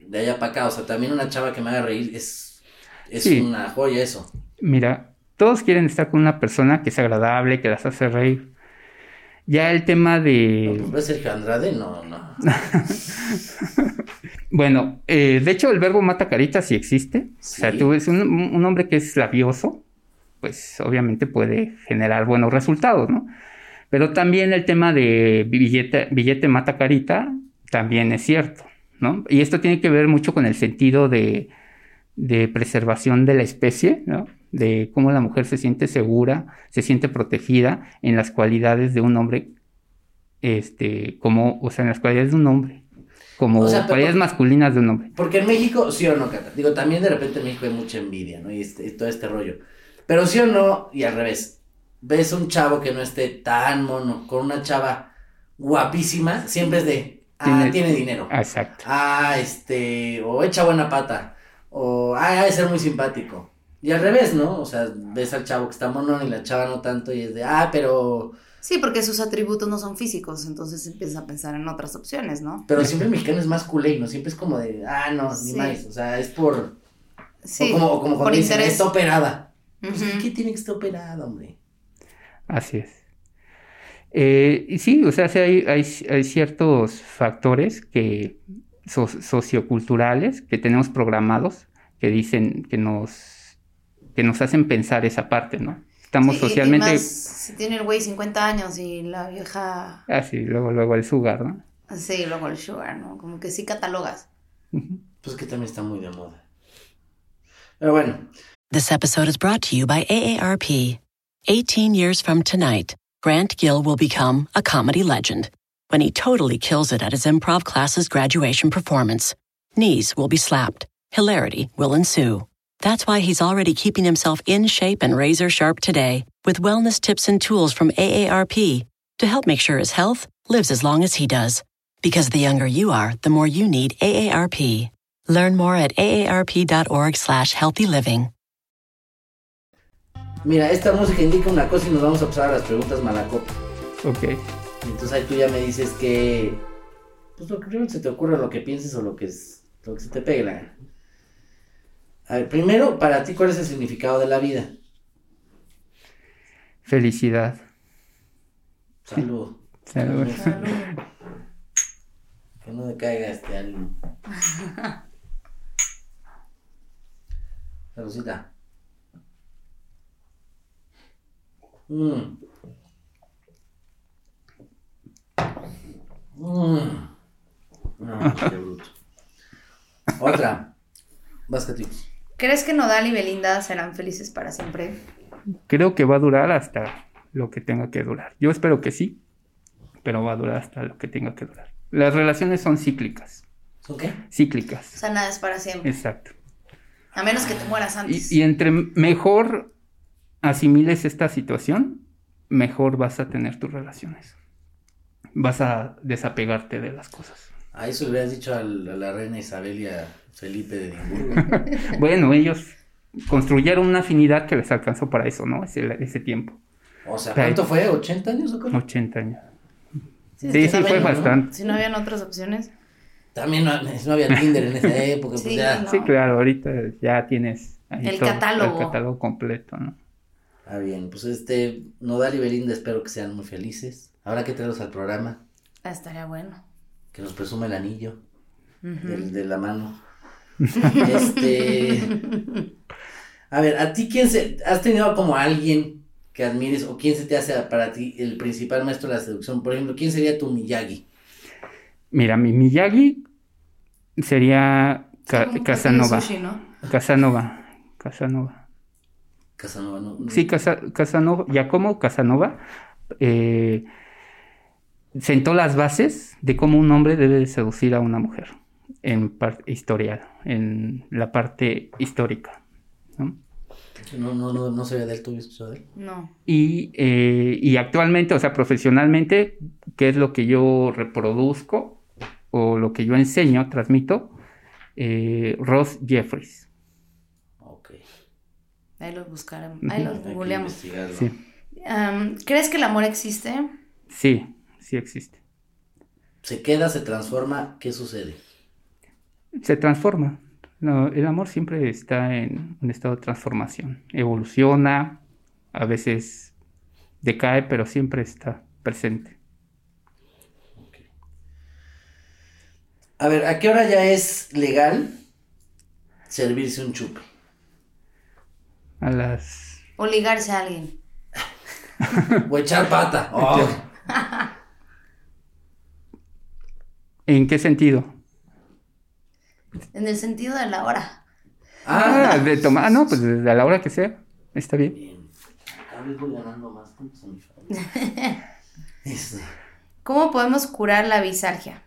de allá para acá, o sea, también una chava que me haga reír es, es Sí. una joya eso. Mira, todos quieren estar con una persona que es agradable, que las hace reír. Ya el tema No, de... pues, ¿ves Sergio Andrade? No, no. Bueno, eh, de hecho el verbo mata carita sí existe. O sea, tú ves un, un hombre que es labioso, pues obviamente puede generar buenos resultados, ¿no? Pero también el tema de billete, billete mata carita también es cierto, ¿no? Y esto tiene que ver mucho con el sentido de, de preservación de la especie, ¿no? De cómo la mujer se siente segura, se siente protegida en las cualidades de un hombre, este, como, o sea, en las cualidades de un hombre, como O sea, cualidades masculinas de un hombre. Porque en México, sí o no, Cata. Digo, también de repente en México hay mucha envidia, ¿no? Y, este- y todo este rollo. Pero sí o no, y al revés. Ves un chavo que no esté tan mono, con una chava guapísima, siempre es de, ah, Tiene- tiene, dinero. Exacto. Ah, este, o echa buena pata. O, ah, ha de ser muy simpático. Y al revés, ¿no? O sea, ves al chavo que está mono y la chava no tanto y es de, ah, pero, Sí, porque sus atributos no son físicos, entonces empiezas a pensar en otras opciones, ¿no? pero siempre el mexicano es más culé, ¿no? Siempre es como de, ah, no, ni Sí. más. O sea, es por, Sí, o como, o como por cuando dicen, interés. está operada. Pues, Ujú. ¿Qué tiene que estar operada, hombre? Así es. Eh, y sí, o sea, sí hay, hay, hay ciertos factores que so- socioculturales que tenemos programados que dicen que nos que nos hacen pensar esa parte, ¿no? Estamos Sí, y- y socialmente más si tiene el güey 50 años y la vieja, así, luego luego el sugar, ¿no? sí, luego el sugar, ¿no? Como que sí catalogas. Pues que también está muy de moda. Pero bueno, This episode is brought to you by AARP. 18 years from tonight, Grant Gill will become a comedy legend when he totally kills it at his improv class's graduation performance. Knees will be slapped, hilarity will ensue. That's why he's already keeping himself in shape and razor sharp today with wellness tips and tools from AARP to help make sure his health lives as long as he does. Because the younger you are, the more you need AARP. Learn more at aarp.org slash healthy living. mira, esta música indica una cosa y nos vamos a pasar a las preguntas malacopa. Ok. Entonces ahí tú ya me dices que. Pues lo que primero se te ocurra, lo que pienses o lo que, es, lo que se te pegue la gana. A ver, primero, para ti, ¿cuál es el significado de la vida? Felicidad. Salud. Salud. Que no me caiga este ánimo. Saludcita. Mmm. Mmm. No, qué bruto. Otra. Vas, Catix. ¿Crees que Nodal y Belinda serán felices para siempre? Creo que va a durar hasta lo que tenga que durar. Yo espero que sí, pero va a durar hasta lo que tenga que durar. Las relaciones son cíclicas, ¿Son qué? O cíclicas. sea, nada es para siempre. Exacto. A menos que te mueras antes. Y, y entre mejor asimiles esta situación, mejor vas a tener tus relaciones. Vas a desapegarte de las cosas. A eso le hubieras dicho al- a la reina Isabel y a Felipe de Edimburgo. Bueno, ellos construyeron una afinidad que les alcanzó para eso, ¿no? Ese, ese tiempo. O sea, ¿cuánto fue? ¿80 años o cómo? 80 años. Sí, sí, fue bastante. Si no habían otras opciones. También no, no había Tinder en esa época, pues Sí, ya. no. Sí, claro, ahorita ya tienes ahí El todo, catálogo. El catálogo completo, ¿no? Ah, bien, pues este, Nodal y Belinda espero que sean muy felices. Habrá que traerlos al programa, Ah, estaría bueno. Que nos presume el anillo del- de la mano. este. A ver, ¿a ti quién se. ¿Has tenido como alguien que admires o quién se te hace para ti el principal maestro de la seducción? Por ejemplo, ¿quién sería tu Miyagi? Mira, mi Miyagi sería Ca- Casanova. sushi, ¿no? Casanova. Casanova. Casanova, ¿no? Sí, Casa- Casanova, Giacomo Casanova eh, sentó las bases de cómo un hombre debe de seducir a una mujer en parte historial, en la parte histórica. ¿no? No, no, no, no sabía de él, ¿tú habías escuchado de él? No. Y, eh, y actualmente, o sea, profesionalmente, ¿qué es lo que yo reproduzco o lo que yo enseño, transmito? Eh, Ross Jeffries. Ok. Ahí los buscaremos. Ahí los googleamos. Sí, ¿Crees que el amor existe? sí, sí existe. Se queda, se transforma, ¿qué sucede? Se transforma. No, el amor siempre está en un estado de transformación. Evoluciona, a veces decae, pero siempre está presente. A ver, ¿a qué hora ya es legal servirse un chupe? A las... O ligarse a alguien. O echar pata. Oh, ¿En qué sentido? En el sentido de la hora. Ah, de tomar, ah, no, pues a la hora que sea, está bien. Bien. Cada vez voy ganando más puntos a mi favor. Este, ¿Cómo podemos curar la bisalgia?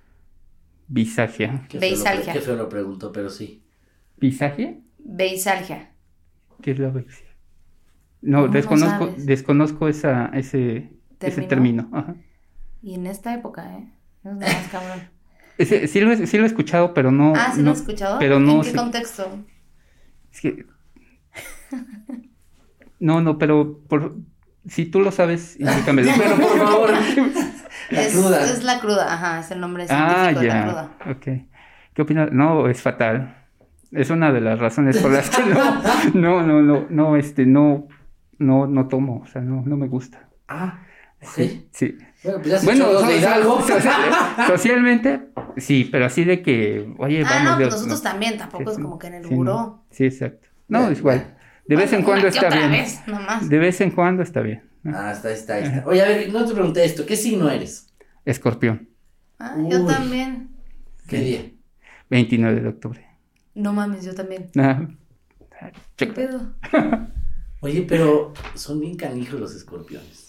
Bisagia. qué Beisalgia. Qué feo lo preguntó, pero sí. ¿Bisagia? Beisalgia. ¿Qué es la bisagia? No, No, no desconozco, desconozco esa, ese, ese ¿Término? Ajá. Y en esta época, ¿eh? Es lo más cabrón. Ese- sí, lo, he- sí lo he escuchado, pero no. ah, ¿sí no- lo has escuchado? Pero no ¿En qué contexto? es que- No, no, pero por, si tú lo sabes, indícamelo. Dímelo, por favor. La es, cruda. es la cruda, ajá, es el nombre científico ah, de la ya. cruda. Ok. ¿Qué opinas? No, es fatal. Es una de las razones por las que no, no, no, no, no, este, no, no, no tomo, o sea, no, no me gusta. Ah. Sí, sí. Bueno, pues ya se Bueno, echó dos de so- Hidalgo. so- so- socialmente, sí, pero así de que, oye, Ah, vamos. no, pues nosotros no. también, tampoco es como que en el sí, buró. no. Sí, exacto. No, Ya, es igual. De vez en cuando está bien. vez, nomás. De vez en cuando está bien. ¿no? Ah, está, está, ahí está. Oye, a ver, no te pregunté esto. ¿Qué signo eres? Escorpión, Ah, yo también. ¿Qué día? 29 de octubre. No mames, yo también. Ah, ¿Qué pedo? Oye, pero son bien canijos los escorpiones.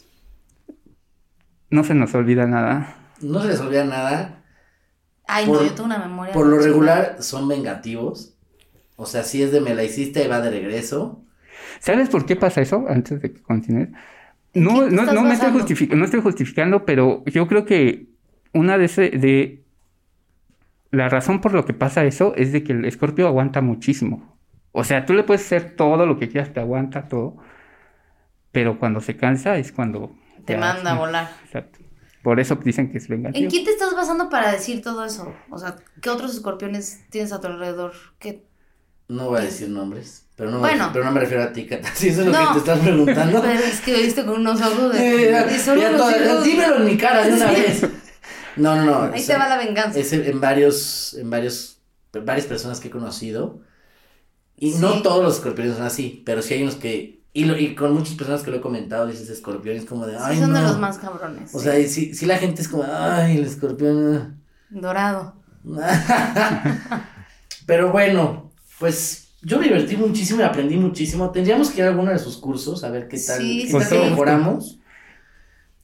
No se nos olvida nada. No se les olvida nada. Ay, Por- no, yo tengo una memoria. Por lo regular son vengativos. O sea, si es de me la hiciste y va de regreso. ¿Sabes por qué pasa eso? Antes de que continúe. ¿En No, no, no, me estoy no estoy justificando, pero yo creo que una de, ese, de la razón por lo que pasa eso es de que el escorpio aguanta muchísimo. O sea, tú le puedes hacer todo lo que quieras, te aguanta todo, pero cuando se cansa es cuando Te ya- manda a volar. Exacto. Por eso dicen que es vengativo. ¿En quién te estás basando para decir todo eso? O sea, ¿qué otros escorpiones tienes a tu alrededor? ¿Qué? No voy a decir nombres. Pero no, Bueno. me, pero no me refiero a ti, Cata. Si eso es lo No. que te estás preguntando. Pero es que viste con unos ojos Eh, ya- de... y solo ya todo- dímelo en mi cara de una Sí. vez. No, no, no. Ahí o te sea, va la venganza. Es en varios, en varios, varias personas que he conocido. Y Sí. no todos los escorpiones son así, pero sí hay unos que, y, lo- y con muchas personas que lo he comentado, dices escorpión, es como de, ay, Sí, son no. de los más cabrones. O sea, y sí, sí la gente es como, ay, el escorpión. Dorado. Pero bueno, pues yo me divertí muchísimo y aprendí muchísimo. Tendríamos que ir a alguno de sus cursos a ver qué tal, Sí, qué sí, tal sí. mejoramos.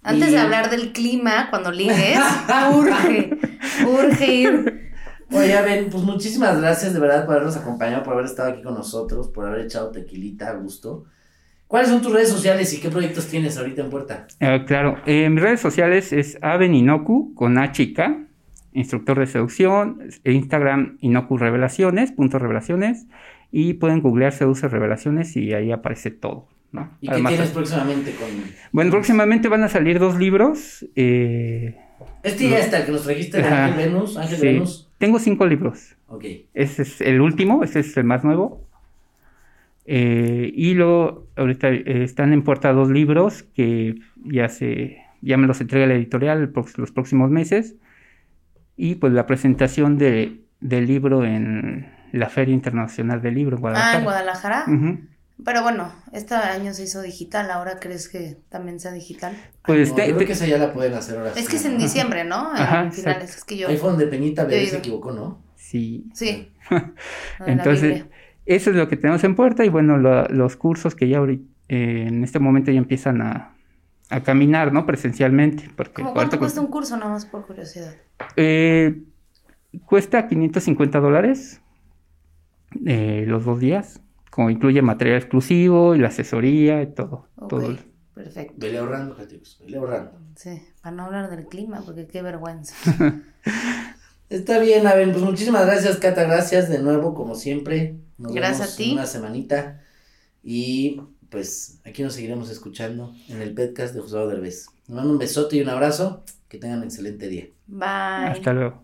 Antes Y- de hablar del clima, cuando ligues, urge, urge ir. Oye, a ver, pues muchísimas gracias de verdad por habernos acompañado, por haber estado aquí con nosotros, por haber echado tequilita a gusto. ¿Cuáles son tus redes sociales y qué proyectos tienes ahorita en puerta? Ah, claro, en mis redes sociales es Aven Inoku con H y K, instructor de seducción, e Instagram Inoku Revelaciones, punto revelaciones, y pueden googlear Seduce Revelaciones y ahí aparece todo, ¿no? ¿Y qué tienes próximamente con...? Bueno, próximamente van a salir dos libros, eh, Este ya está, el que nos trajiste de. Ángel Venus, Ángel Sí. Venus. Tengo cinco libros. Ok. Ese es el último, ese es el más nuevo. Eh, y luego, ahorita eh, están en puerta dos libros que ya se, ya me los entrega la editorial los próximos meses. Y pues la presentación de, del libro en la Feria Internacional del Libro en Guadalajara. Ah, en Guadalajara. Pero bueno, este año se hizo digital, ¿ahora crees que también sea digital? Pues No, te- creo que esa ya la pueden hacer ahora. Es sí, que es en diciembre, ¿no? En Ajá, finales, es que yo... Ahí fue donde Peñita Bebé se equivocó, ¿no? sí. Sí. Entonces. Eso es lo que tenemos en puerta y bueno, lo- los cursos que ya ahorita, eh, en este momento ya empiezan a, a caminar, ¿no? Presencialmente. Porque ¿Cómo cuánto cuesta un curso, nada más por curiosidad? Eh, cuesta 550 dólares eh, los dos días, como incluye material exclusivo y la asesoría y todo. Ok, todo. perfecto. Vele ahorrando, Jatius, vele ahorrando. Sí, para no hablar del clima, porque qué vergüenza. Está bien, Aben, pues muchísimas gracias, Cata, gracias de nuevo, como siempre. Nos Gracias vemos a ti. en una semanita. Y pues aquí nos seguiremos escuchando en el podcast de José Derbez. Les mando un besote y un abrazo. Que tengan un excelente día. Bye. Hasta luego.